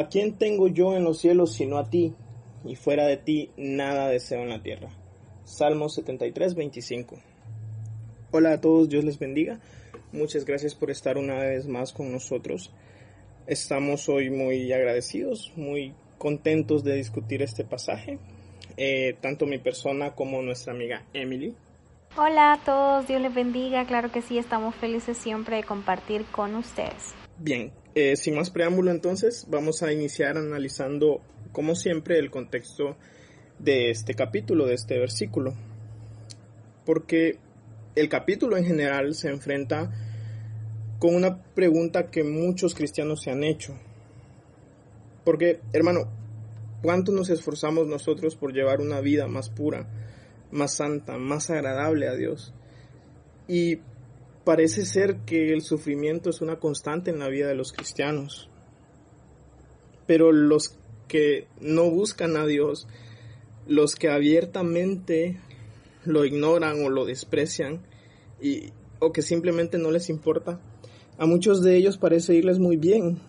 ¿A quién tengo yo en los cielos sino a ti? Y fuera de ti nada deseo en la tierra. Salmo 73, 25. Hola a todos, Dios les bendiga. Muchas gracias por estar una vez más con nosotros. Estamos hoy muy agradecidos, muy contentos de discutir este pasaje. Eh, tanto mi persona como nuestra amiga Emily. Hola a todos, Dios les bendiga. Claro que sí, estamos felices siempre de compartir con ustedes. Bien, eh, sin más preámbulo entonces, vamos a iniciar analizando, como siempre, el contexto de este capítulo, de este versículo. Porque el capítulo en general se enfrenta con una pregunta que muchos cristianos se han hecho. Porque, hermano, ¿cuánto nos esforzamos nosotros por llevar una vida más pura, más santa, más agradable a Dios? Y parece ser que el sufrimiento es una constante en la vida de los cristianos. Pero los que no buscan a Dios, los que abiertamente lo ignoran o lo desprecian y, o que simplemente no les importa, a muchos de ellos parece irles muy bien.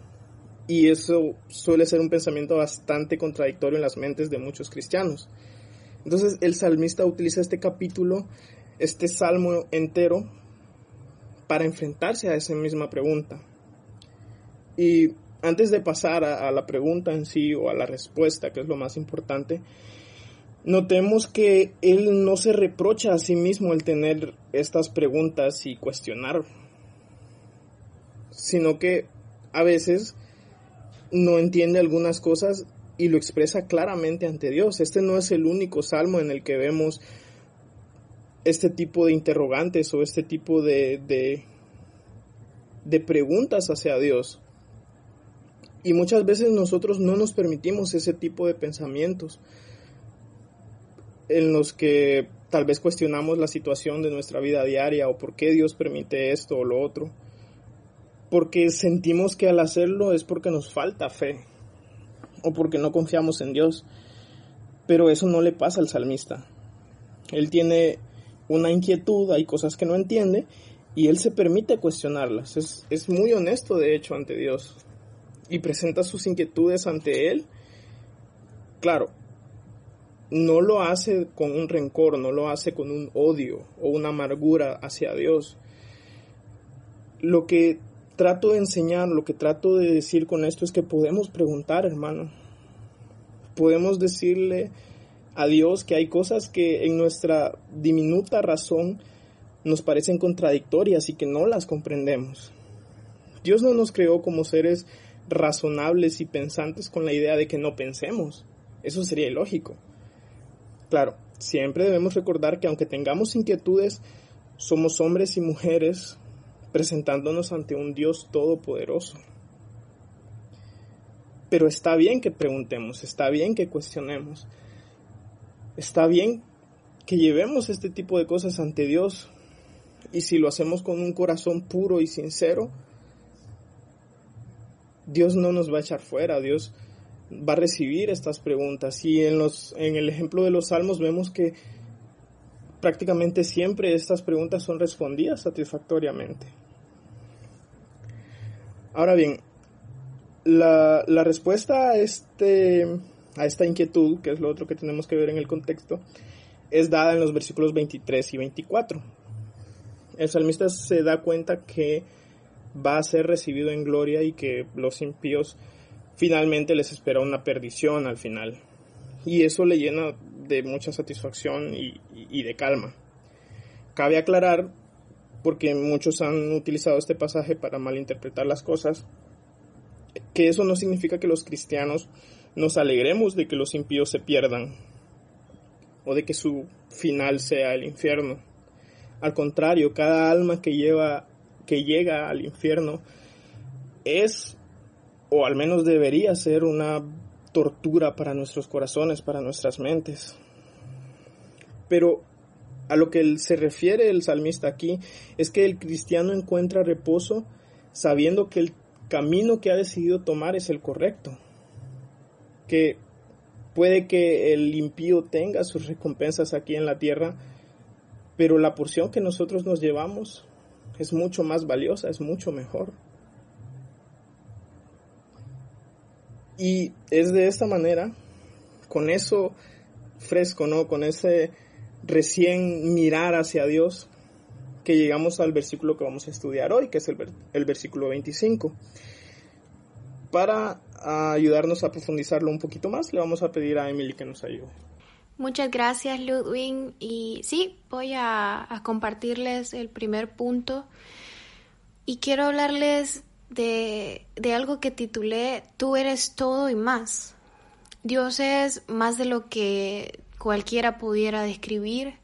Y eso suele ser un pensamiento bastante contradictorio en las mentes de muchos cristianos. Entonces el salmista utiliza este capítulo, este salmo entero, para enfrentarse a esa misma pregunta. Y antes de pasar a, la pregunta en sí o a la respuesta, que es lo más importante, notemos que él no se reprocha a sí mismo el tener estas preguntas y cuestionar, sino que a veces no entiende algunas cosas y lo expresa claramente ante Dios. Este no es el único salmo en el que vemos este tipo de interrogantes o este tipo de, de, preguntas hacia Dios. Y muchas veces nosotros no nos permitimos ese tipo de pensamientos en los que tal vez cuestionamos la situación de nuestra vida diaria o por qué Dios permite esto o lo otro. Porque sentimos que al hacerlo es porque nos falta fe o porque no confiamos en Dios. Pero eso no le pasa al salmista. Él tiene una inquietud, hay cosas que no entiende y él se permite cuestionarlas. Es, es, muy honesto, de hecho, ante Dios y presenta sus inquietudes ante él. Claro, no lo hace con un rencor, no lo hace con un odio o una amargura hacia Dios. Lo que trato de enseñar, lo que trato de decir con esto es que podemos preguntar, hermano. Podemos decirle a Dios que hay cosas que en nuestra diminuta razón nos parecen contradictorias y que no las comprendemos. Dios no nos creó como seres razonables y pensantes con la idea de que no pensemos. Eso sería ilógico. Claro, siempre debemos recordar que aunque tengamos inquietudes, somos hombres y mujeres presentándonos ante un Dios todopoderoso. Pero está bien que preguntemos, está bien que cuestionemos, está bien que llevemos este tipo de cosas ante Dios y si lo hacemos con un corazón puro y sincero, Dios no nos va a echar fuera, Dios va a recibir estas preguntas y en los en el ejemplo de los salmos vemos que prácticamente siempre estas preguntas son respondidas satisfactoriamente. Ahora bien, la, la, respuesta a, este, a esta inquietud, que es lo otro que tenemos que ver en el contexto, es dada en los versículos 23 y 24. El salmista se da cuenta que va a ser recibido en gloria y que los impíos finalmente les espera una perdición al final. Y eso le llena de mucha satisfacción y, de calma. Cabe aclarar porque muchos han utilizado este pasaje para malinterpretar las cosas, que eso no significa que los cristianos nos alegremos de que los impíos se pierdan o de que su final sea el infierno. Al contrario, cada alma que lleva que llega al infierno es, o al menos debería ser, una tortura para nuestros corazones, para nuestras mentes. Pero a lo que se refiere el salmista aquí es que el cristiano encuentra reposo sabiendo que el camino que ha decidido tomar es el correcto. Que puede que el impío tenga sus recompensas aquí en la tierra, pero la porción que nosotros nos llevamos es mucho más valiosa, es mucho mejor. Y es de esta manera, con eso fresco, ¿no? Con ese recién mirar hacia Dios, que llegamos al versículo que vamos a estudiar hoy, que es el, el versículo 25. Para ayudarnos a profundizarlo un poquito más, le vamos a pedir a Emily que nos ayude. Muchas gracias, Ludwig. Y sí, voy a, compartirles el primer punto. Y quiero hablarles de, de algo que titulé Tú eres todo y más. Dios es más de lo que cualquiera pudiera describir.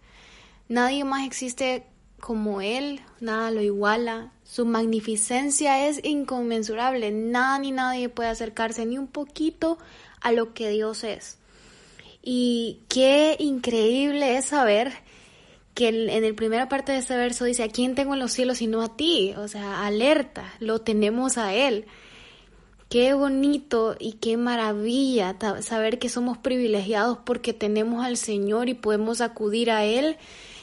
Nadie más existe como Él, nada lo iguala. Su magnificencia es inconmensurable. Nada ni nadie puede acercarse ni un poquito a lo que Dios es. Y qué increíble es saber que en la primera parte de este verso dice, ¿a quién tengo en los cielos sino a ti? O sea, alerta, lo tenemos a Él. Qué bonito y qué maravilla saber que somos privilegiados porque tenemos al Señor y podemos acudir a Él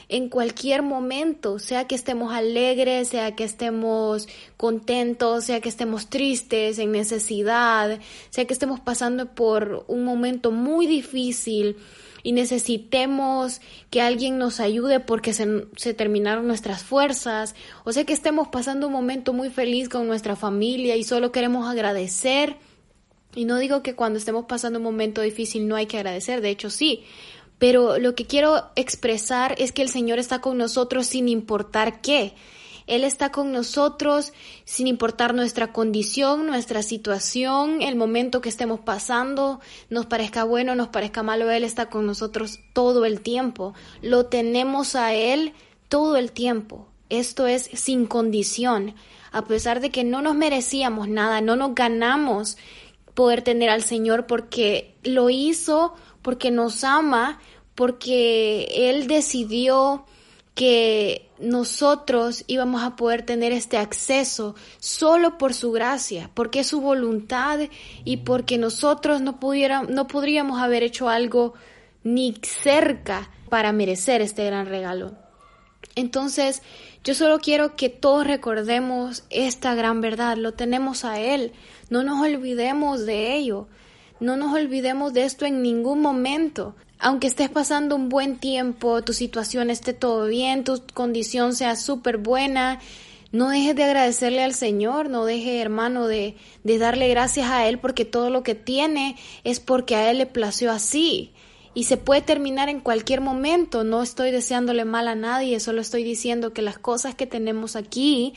en cualquier momento, sea que estemos alegres, sea que estemos contentos, sea que estemos tristes, en necesidad, sea que estemos pasando por un momento muy difícil y necesitemos que alguien nos ayude porque se, se, terminaron nuestras fuerzas, o sea que estemos pasando un momento muy feliz con nuestra familia y solo queremos agradecer. Y no digo que cuando estemos pasando un momento difícil no hay que agradecer, de hecho sí, pero lo que quiero expresar es que el Señor está con nosotros sin importar qué. Él está con nosotros sin importar nuestra condición, nuestra situación, el momento que estemos pasando, nos parezca bueno, nos parezca malo, Él está con nosotros todo el tiempo. Lo tenemos a Él todo el tiempo. Esto es sin condición. A pesar de que no nos merecíamos nada, no nos ganamos poder tener al Señor porque lo hizo porque nos ama, porque Él decidió que nosotros íbamos a poder tener este acceso solo por su gracia, porque es su voluntad y porque nosotros no, pudiéramos, no podríamos haber hecho algo ni cerca para merecer este gran regalo. Entonces, yo solo quiero que todos recordemos esta gran verdad, lo tenemos a Él, no nos olvidemos de ello. No nos olvidemos de esto en ningún momento. Aunque estés pasando un buen tiempo, tu situación esté todo bien, tu condición sea súper buena, no dejes de agradecerle al Señor, no dejes, hermano, de, de darle gracias a Él porque todo lo que tiene es porque a Él le plació así. Y se puede terminar en cualquier momento. No estoy deseándole mal a nadie, solo estoy diciendo que las cosas que tenemos aquí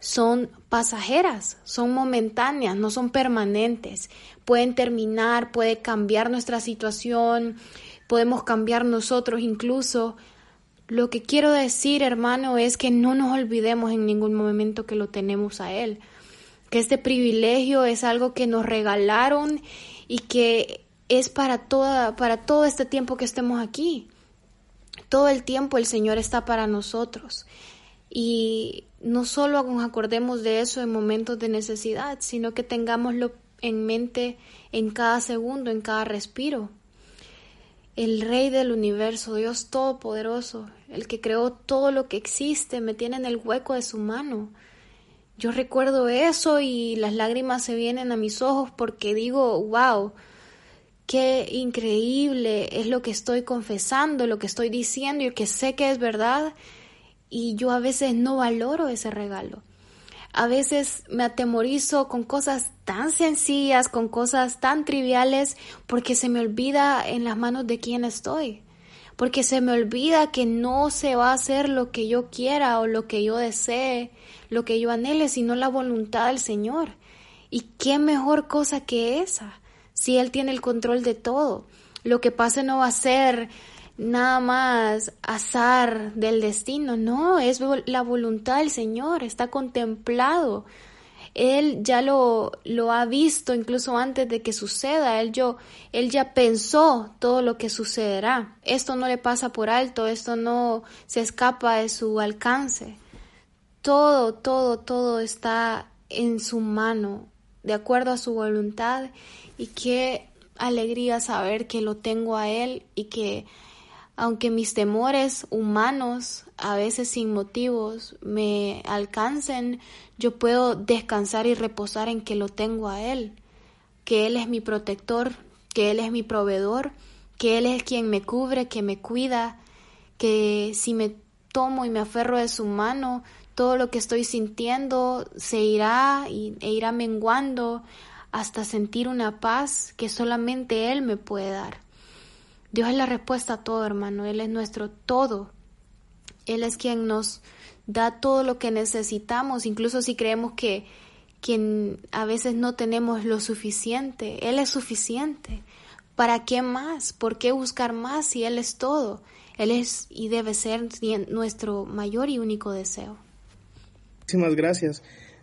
son pasajeras, son momentáneas, no son permanentes pueden terminar, puede cambiar nuestra situación, podemos cambiar nosotros incluso. Lo que quiero decir, hermano, es que no nos olvidemos en ningún momento que lo tenemos a Él, que este privilegio es algo que nos regalaron y que es para toda, para todo este tiempo que estemos aquí. Todo el tiempo el Señor está para nosotros. Y no solo nos acordemos de eso en momentos de necesidad, sino que tengámoslo en mente en cada segundo, en cada respiro. El Rey del universo, Dios Todopoderoso, el que creó todo lo que existe, me tiene en el hueco de su mano. Yo recuerdo eso y las lágrimas se vienen a mis ojos porque digo, wow, qué increíble es lo que estoy confesando, lo que estoy diciendo y que sé que es verdad y yo a veces no valoro ese regalo. A veces me atemorizo con cosas tan sencillas, con cosas tan triviales, porque se me olvida en las manos de quién estoy. Porque se me olvida que no se va a hacer lo que yo quiera o lo que yo desee, lo que yo anhele, sino la voluntad del Señor. Y qué mejor cosa que esa, si Él tiene el control de todo. Lo que pase no va a ser nada más azar del destino, no, es la voluntad del Señor, está contemplado Él ya lo, lo ha visto incluso antes de que suceda. Él, yo, él ya pensó todo lo que sucederá. Esto no le pasa por alto, esto no se escapa de su alcance. Todo, todo, todo está en su mano, de acuerdo a su voluntad. Y qué alegría saber que lo tengo a Él y que aunque mis temores humanos, a veces sin motivos, me alcancen, yo puedo descansar y reposar en que lo tengo a Él, que Él es mi protector, que Él es mi proveedor, que Él es quien me cubre, que me cuida, que si me tomo y me aferro de su mano, todo lo que estoy sintiendo se irá e irá menguando hasta sentir una paz que solamente Él me puede dar. Dios es la respuesta a todo, hermano. Él es nuestro todo. Él es quien nos da todo lo que necesitamos, incluso si creemos que, quien a veces no tenemos lo suficiente. Él es suficiente. ¿Para qué más? ¿Por qué buscar más si Él es todo? Él es y debe ser nuestro mayor y único deseo. Muchísimas gracias.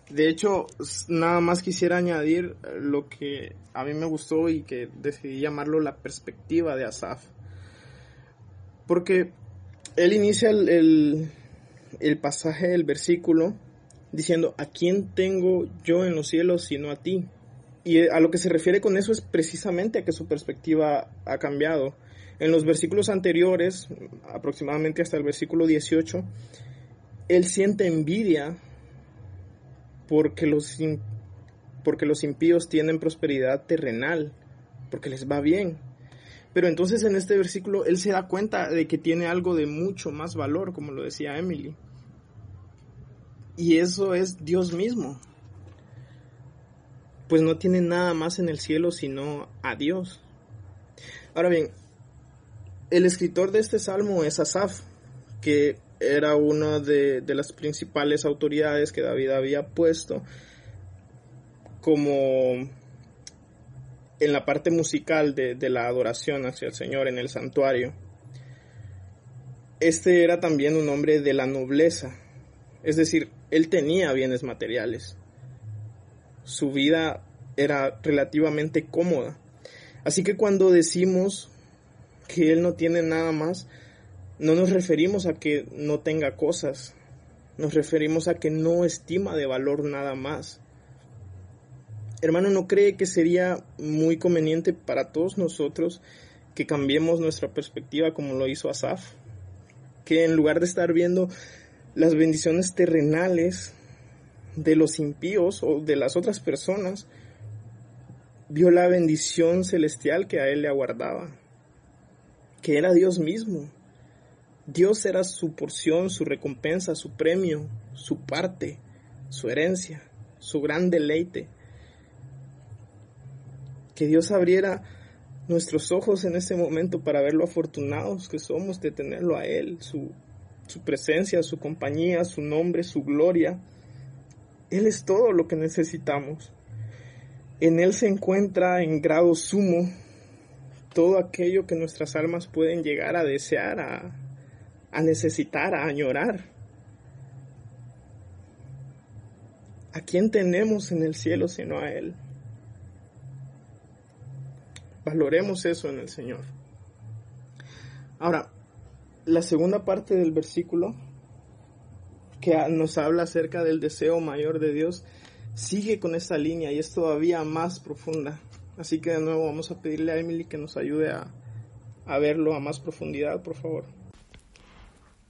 De hecho, nada más quisiera añadir lo que a mí me gustó y que decidí llamarlo la perspectiva de Asaf. Porque él inicia el, el, pasaje del versículo diciendo, ¿a quién tengo yo en los cielos sino a ti? Y a lo que se refiere con eso es precisamente a que su perspectiva ha cambiado. En los versículos anteriores, aproximadamente hasta el versículo 18, él siente envidia porque los, porque los impíos tienen prosperidad terrenal, porque les va bien. Pero entonces en este versículo él se da cuenta de que tiene algo de mucho más valor, como lo decía Emily. Y eso es Dios mismo. Pues no tiene nada más en el cielo sino a Dios. Ahora bien, el escritor de este salmo es Asaf, que era una de, las principales autoridades que David había puesto como en la parte musical de, de, la adoración hacia el Señor en el santuario. Este era también un hombre de la nobleza, es decir, él tenía bienes materiales. Su vida era relativamente cómoda. Así que cuando decimos que él no tiene nada más, no nos referimos a que no tenga cosas, nos referimos a que no estima de valor nada más. Hermano, ¿no cree que sería muy conveniente para todos nosotros que cambiemos nuestra perspectiva como lo hizo Asaf? Que en lugar de estar viendo las bendiciones terrenales de los impíos o de las otras personas, vio la bendición celestial que a él le aguardaba, que era Dios mismo Dios era su porción, su recompensa, su premio, su parte, su herencia, su gran deleite. Que Dios abriera nuestros ojos en este momento para ver lo afortunados que somos de tenerlo a Él, su, su presencia, su compañía, su nombre, su gloria. Él es todo lo que necesitamos. En Él se encuentra en grado sumo todo aquello que nuestras almas pueden llegar a desear, a, a necesitar, a añorar. ¿A quién tenemos en el cielo sino a Él? Valoremos eso en el Señor. Ahora, la segunda parte del versículo que nos habla acerca del deseo mayor de Dios sigue con esta línea y es todavía más profunda. Así que de nuevo vamos a pedirle a Emily que nos ayude a, a verlo a más profundidad, por favor.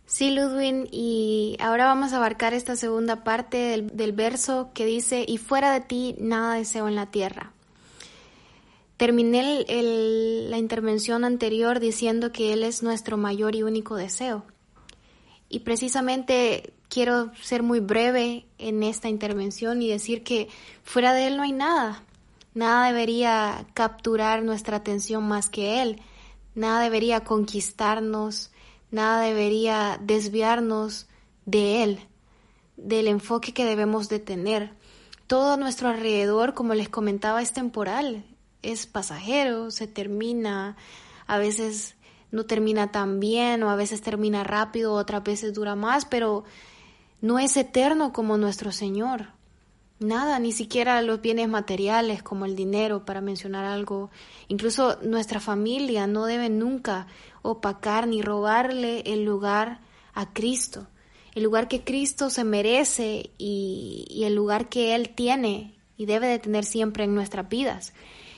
Sí, Ludwin, y ahora vamos a abarcar esta segunda parte del, verso que dice, y fuera de ti nada deseo en la tierra. Terminé la intervención anterior diciendo que Él es nuestro mayor y único deseo. Y precisamente quiero ser muy breve en esta intervención y decir que fuera de Él no hay nada. Nada debería capturar nuestra atención más que Él. Nada debería conquistarnos Nada debería desviarnos de Él, del enfoque que debemos de tener. Todo a nuestro alrededor, como les comentaba, es temporal, es pasajero, se termina, a veces no termina tan bien o a veces termina rápido, otras veces dura más, pero no es eterno como nuestro Señor. Nada, ni siquiera los bienes materiales como el dinero, para mencionar algo. Incluso nuestra familia no debe nunca opacar ni robarle el lugar a Cristo, el lugar que Cristo se merece y, el lugar que Él tiene y debe de tener siempre en nuestras vidas.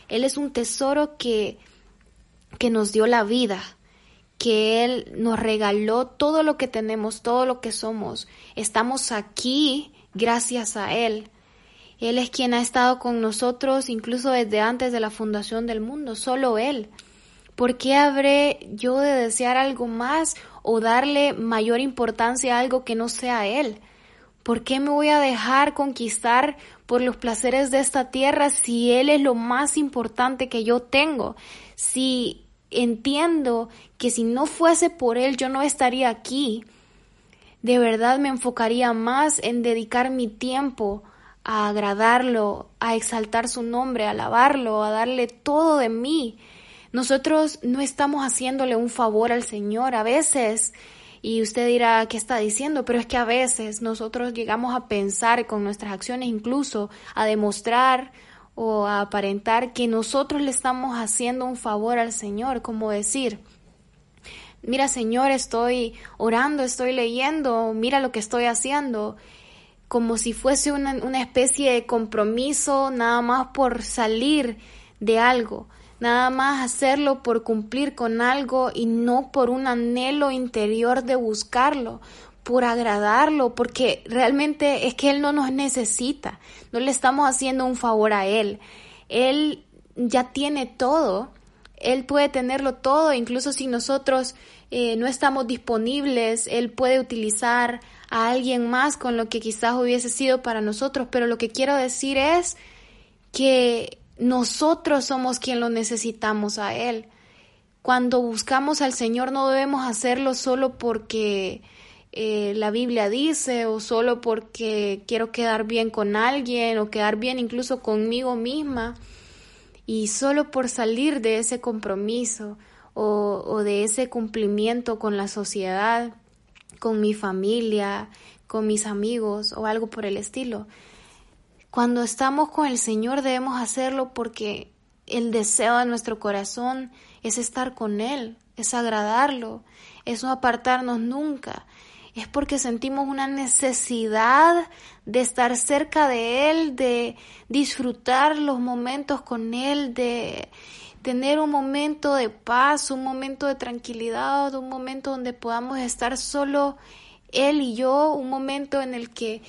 Él es un tesoro que, que nos dio la vida, que Él nos regaló todo lo que tenemos, todo lo que somos. Estamos aquí gracias a Él. Él es quien ha estado con nosotros incluso desde antes de la fundación del mundo, solo Él. ¿Por qué habré yo de desear algo más o darle mayor importancia a algo que no sea Él? ¿Por qué me voy a dejar conquistar por los placeres de esta tierra si Él es lo más importante que yo tengo? Si entiendo que si no fuese por Él yo no estaría aquí, de verdad me enfocaría más en dedicar mi tiempo a agradarlo, a exaltar su nombre, a alabarlo, a darle todo de mí. Nosotros no estamos haciéndole un favor al Señor a veces. Y usted dirá, ¿qué está diciendo? Pero es que a veces nosotros llegamos a pensar con nuestras acciones incluso a demostrar o a aparentar que nosotros le estamos haciendo un favor al Señor, como decir, mira Señor, estoy orando, estoy leyendo, mira lo que estoy haciendo como si fuese una, una, especie de compromiso nada más por salir de algo, nada más hacerlo por cumplir con algo y no por un anhelo interior de buscarlo, por agradarlo, porque realmente es que Él no nos necesita, no le estamos haciendo un favor a Él, Él ya tiene todo, Él puede tenerlo todo, incluso si nosotros eh, no estamos disponibles, Él puede utilizar a alguien más con lo que quizás hubiese sido para nosotros, pero lo que quiero decir es que nosotros somos quien lo necesitamos a Él. Cuando buscamos al Señor no debemos hacerlo solo porque eh, la Biblia dice o solo porque quiero quedar bien con alguien o quedar bien incluso conmigo misma y solo por salir de ese compromiso o, o de ese cumplimiento con la sociedad con mi familia, con mis amigos o algo por el estilo. Cuando estamos con el Señor debemos hacerlo porque el deseo de nuestro corazón es estar con Él, es agradarlo, es no apartarnos nunca. Es porque sentimos una necesidad de estar cerca de Él, de disfrutar los momentos con Él, de tener un momento de paz, un momento de tranquilidad, un momento donde podamos estar solo Él y yo, un momento en el que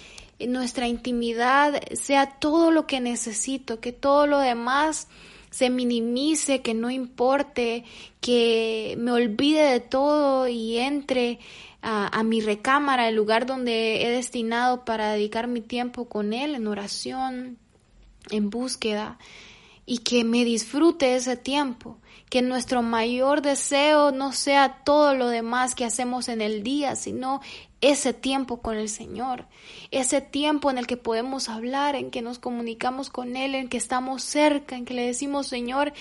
nuestra intimidad sea todo lo que necesito, que todo lo demás se minimice, que no importe, que me olvide de todo y entre a, mi recámara, el lugar donde he destinado para dedicar mi tiempo con Él, en oración, en búsqueda y que me disfrute ese tiempo, que nuestro mayor deseo no sea todo lo demás que hacemos en el día, sino ese tiempo con el Señor, ese tiempo en el que podemos hablar, en que nos comunicamos con Él, en que estamos cerca, en que le decimos, Señor,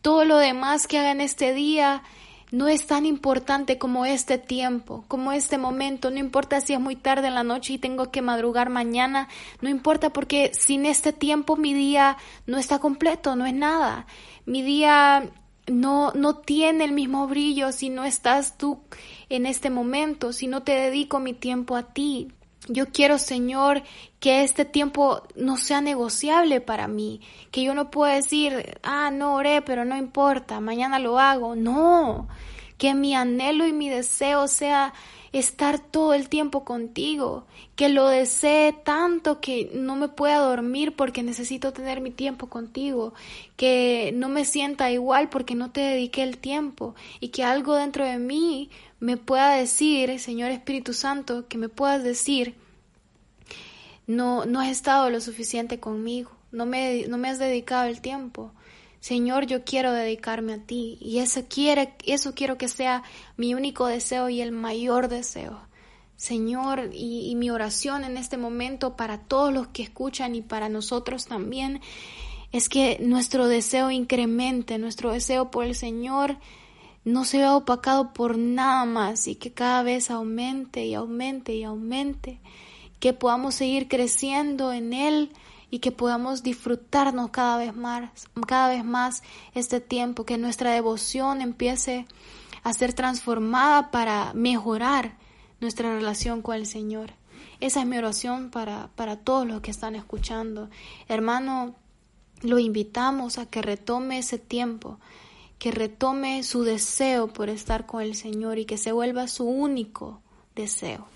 todo lo demás que haga en este día, no es tan importante como este tiempo, como este momento. No importa si es muy tarde en la noche y tengo que madrugar mañana, no importa porque sin este tiempo mi día no está completo, no es nada. Mi día no, no tiene el mismo brillo si no estás tú en este momento, si no te dedico mi tiempo a ti. Yo quiero, Señor, que este tiempo no sea negociable para mí, que yo no pueda decir, ah, no oré, pero no importa, mañana lo hago. No, que mi anhelo y mi deseo sea estar todo el tiempo contigo, que lo desee tanto que no me pueda dormir porque necesito tener mi tiempo contigo, que no me sienta igual porque no te dediqué el tiempo y que algo dentro de mí me pueda decir, Señor Espíritu Santo, que me puedas decir, no, no has estado lo suficiente conmigo, no me, no me has dedicado el tiempo. Señor, yo quiero dedicarme a ti y eso, quiere, eso quiero que sea mi único deseo y el mayor deseo. Señor, y, mi oración en este momento para todos los que escuchan y para nosotros también es que nuestro deseo incremente, nuestro deseo por el Señor no se vea opacado por nada más y que cada vez aumente y aumente y aumente, que podamos seguir creciendo en Él y que podamos disfrutarnos cada vez más, cada vez más este tiempo, que nuestra devoción empiece a ser transformada para mejorar nuestra relación con el Señor. Esa es mi oración para, para todos los que están escuchando. Hermano, lo invitamos a que retome ese tiempo, que retome su deseo por estar con el Señor y que se vuelva su único deseo.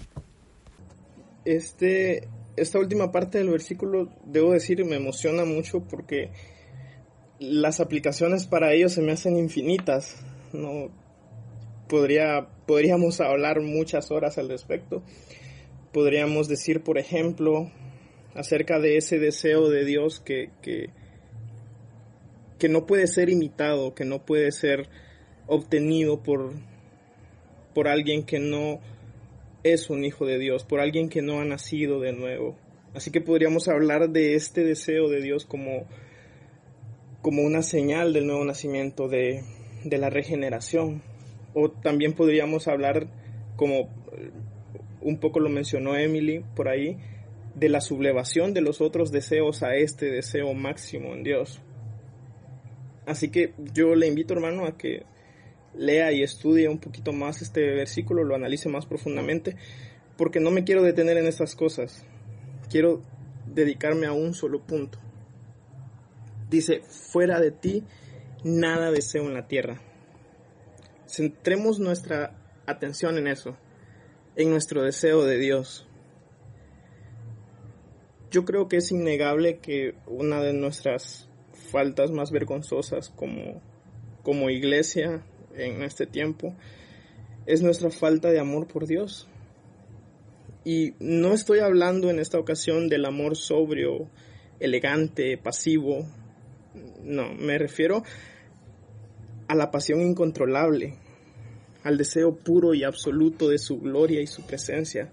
Este, esta última parte del versículo, debo decir, me emociona mucho porque las aplicaciones para ello se me hacen infinitas. No podría, podríamos hablar muchas horas al respecto. Podríamos decir, por ejemplo, acerca de ese deseo de Dios que, que, que no puede ser imitado, que no puede ser obtenido por, por alguien que no es un hijo de Dios, por alguien que no ha nacido de nuevo. Así que podríamos hablar de este deseo de Dios como, como una señal del nuevo nacimiento, de, de la regeneración. O también podríamos hablar, como un poco lo mencionó Emily por ahí, de la sublevación de los otros deseos a este deseo máximo en Dios. Así que yo le invito, hermano, a que lea y estudie un poquito más este versículo, lo analice más profundamente, porque no me quiero detener en estas cosas. Quiero dedicarme a un solo punto. Dice, fuera de ti, nada deseo en la tierra. Centremos nuestra atención en eso, en nuestro deseo de Dios. Yo creo que es innegable que una de nuestras faltas más vergonzosas como, como iglesia en este tiempo es nuestra falta de amor por Dios. Y no estoy hablando en esta ocasión del amor sobrio, elegante, pasivo. No, me refiero a la pasión incontrolable, al deseo puro y absoluto de su gloria y su presencia,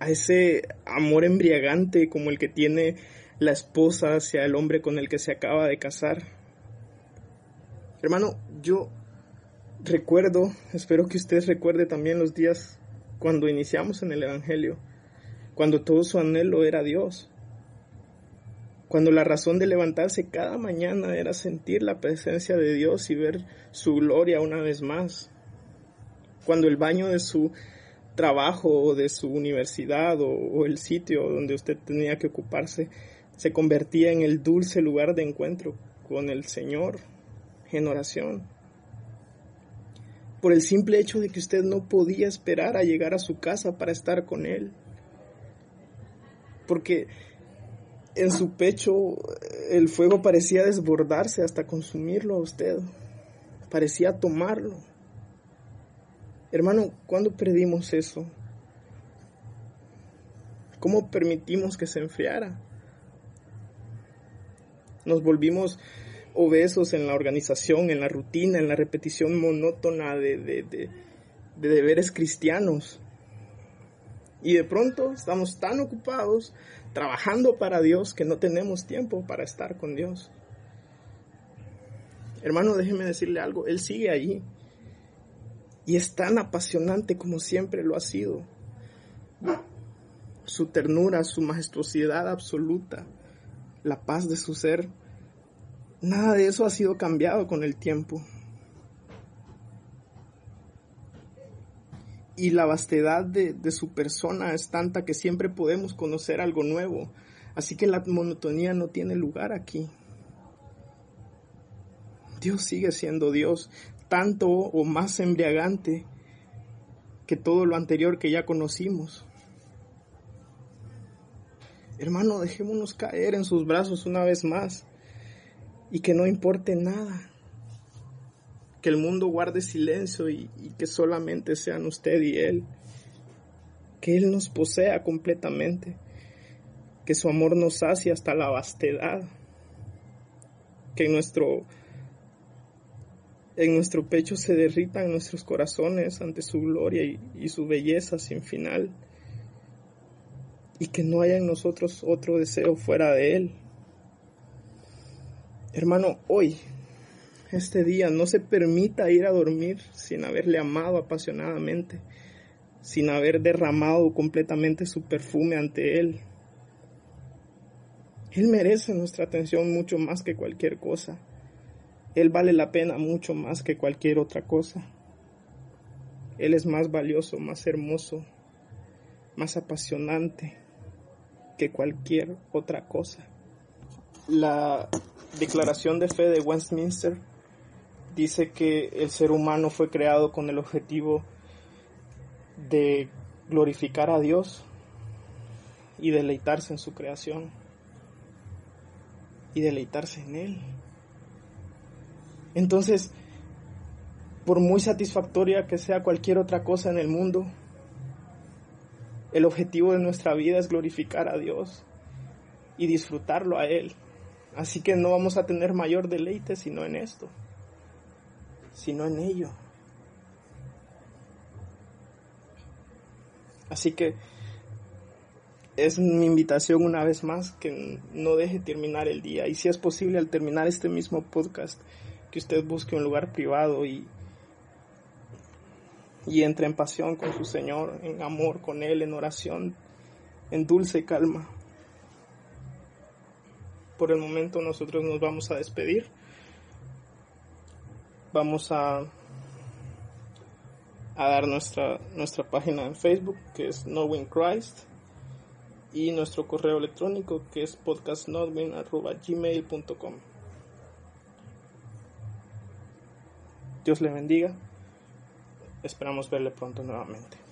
a ese amor embriagante como el que tiene la esposa hacia el hombre con el que se acaba de casar. Hermano, yo recuerdo, espero que usted recuerde también los días cuando iniciamos en el Evangelio, cuando todo su anhelo era Dios, cuando la razón de levantarse cada mañana era sentir la presencia de Dios y ver su gloria una vez más, cuando el baño de su trabajo o de su universidad o, o el sitio donde usted tenía que ocuparse se convertía en el dulce lugar de encuentro con el Señor en oración. Por el simple hecho de que usted no podía esperar a llegar a su casa para estar con Él. Porque en su pecho el fuego parecía desbordarse hasta consumirlo a usted. Parecía tomarlo. Hermano, ¿cuándo perdimos eso? ¿Cómo permitimos que se enfriara? Nos volvimos obesos en la organización, en la rutina, en la repetición monótona de, de, deberes cristianos. Y de pronto estamos tan ocupados trabajando para Dios que no tenemos tiempo para estar con Dios. Hermano, déjeme decirle algo, Él sigue allí. Y es tan apasionante como siempre lo ha sido. Su ternura, su majestuosidad absoluta, la paz de su ser, nada de eso ha sido cambiado con el tiempo. Y la vastedad de, su persona es tanta que siempre podemos conocer algo nuevo. Así que la monotonía no tiene lugar aquí. Dios sigue siendo Dios, tanto o más embriagante que todo lo anterior que ya conocimos. Hermano, dejémonos caer en sus brazos una vez más y que no importe nada. Que el mundo guarde silencio y, que solamente sean usted y Él. Que Él nos posea completamente. Que su amor nos sacie hasta la vastedad. Que en nuestro, en nuestro pecho se derritan nuestros corazones ante su gloria y, y su belleza sin final y que no haya en nosotros otro deseo fuera de Él. Hermano, hoy, este día, no se permita ir a dormir sin haberle amado apasionadamente, sin haber derramado completamente su perfume ante Él. Él merece nuestra atención mucho más que cualquier cosa. Él vale la pena mucho más que cualquier otra cosa. Él es más valioso, más hermoso, más apasionante que cualquier otra cosa. La Declaración de Fe de Westminster dice que el ser humano fue creado con el objetivo de glorificar a Dios y deleitarse en su creación y deleitarse en Él. Entonces, por muy satisfactoria que sea cualquier otra cosa en el mundo, el objetivo de nuestra vida es glorificar a Dios y disfrutarlo a Él. Así que no vamos a tener mayor deleite sino en esto, sino en ello. Así que es mi invitación una vez más que no deje terminar el día y si es posible al terminar este mismo podcast que usted busque un lugar privado y y entre en pasión con su Señor, en amor con Él, en oración, en dulce calma. Por el momento nosotros nos vamos a despedir. Vamos a, a dar nuestra, nuestra página en Facebook, que es Knowing Christ, y nuestro correo electrónico, que es podcastnotwin.gmail.com. Dios le bendiga. Esperamos verle pronto nuevamente.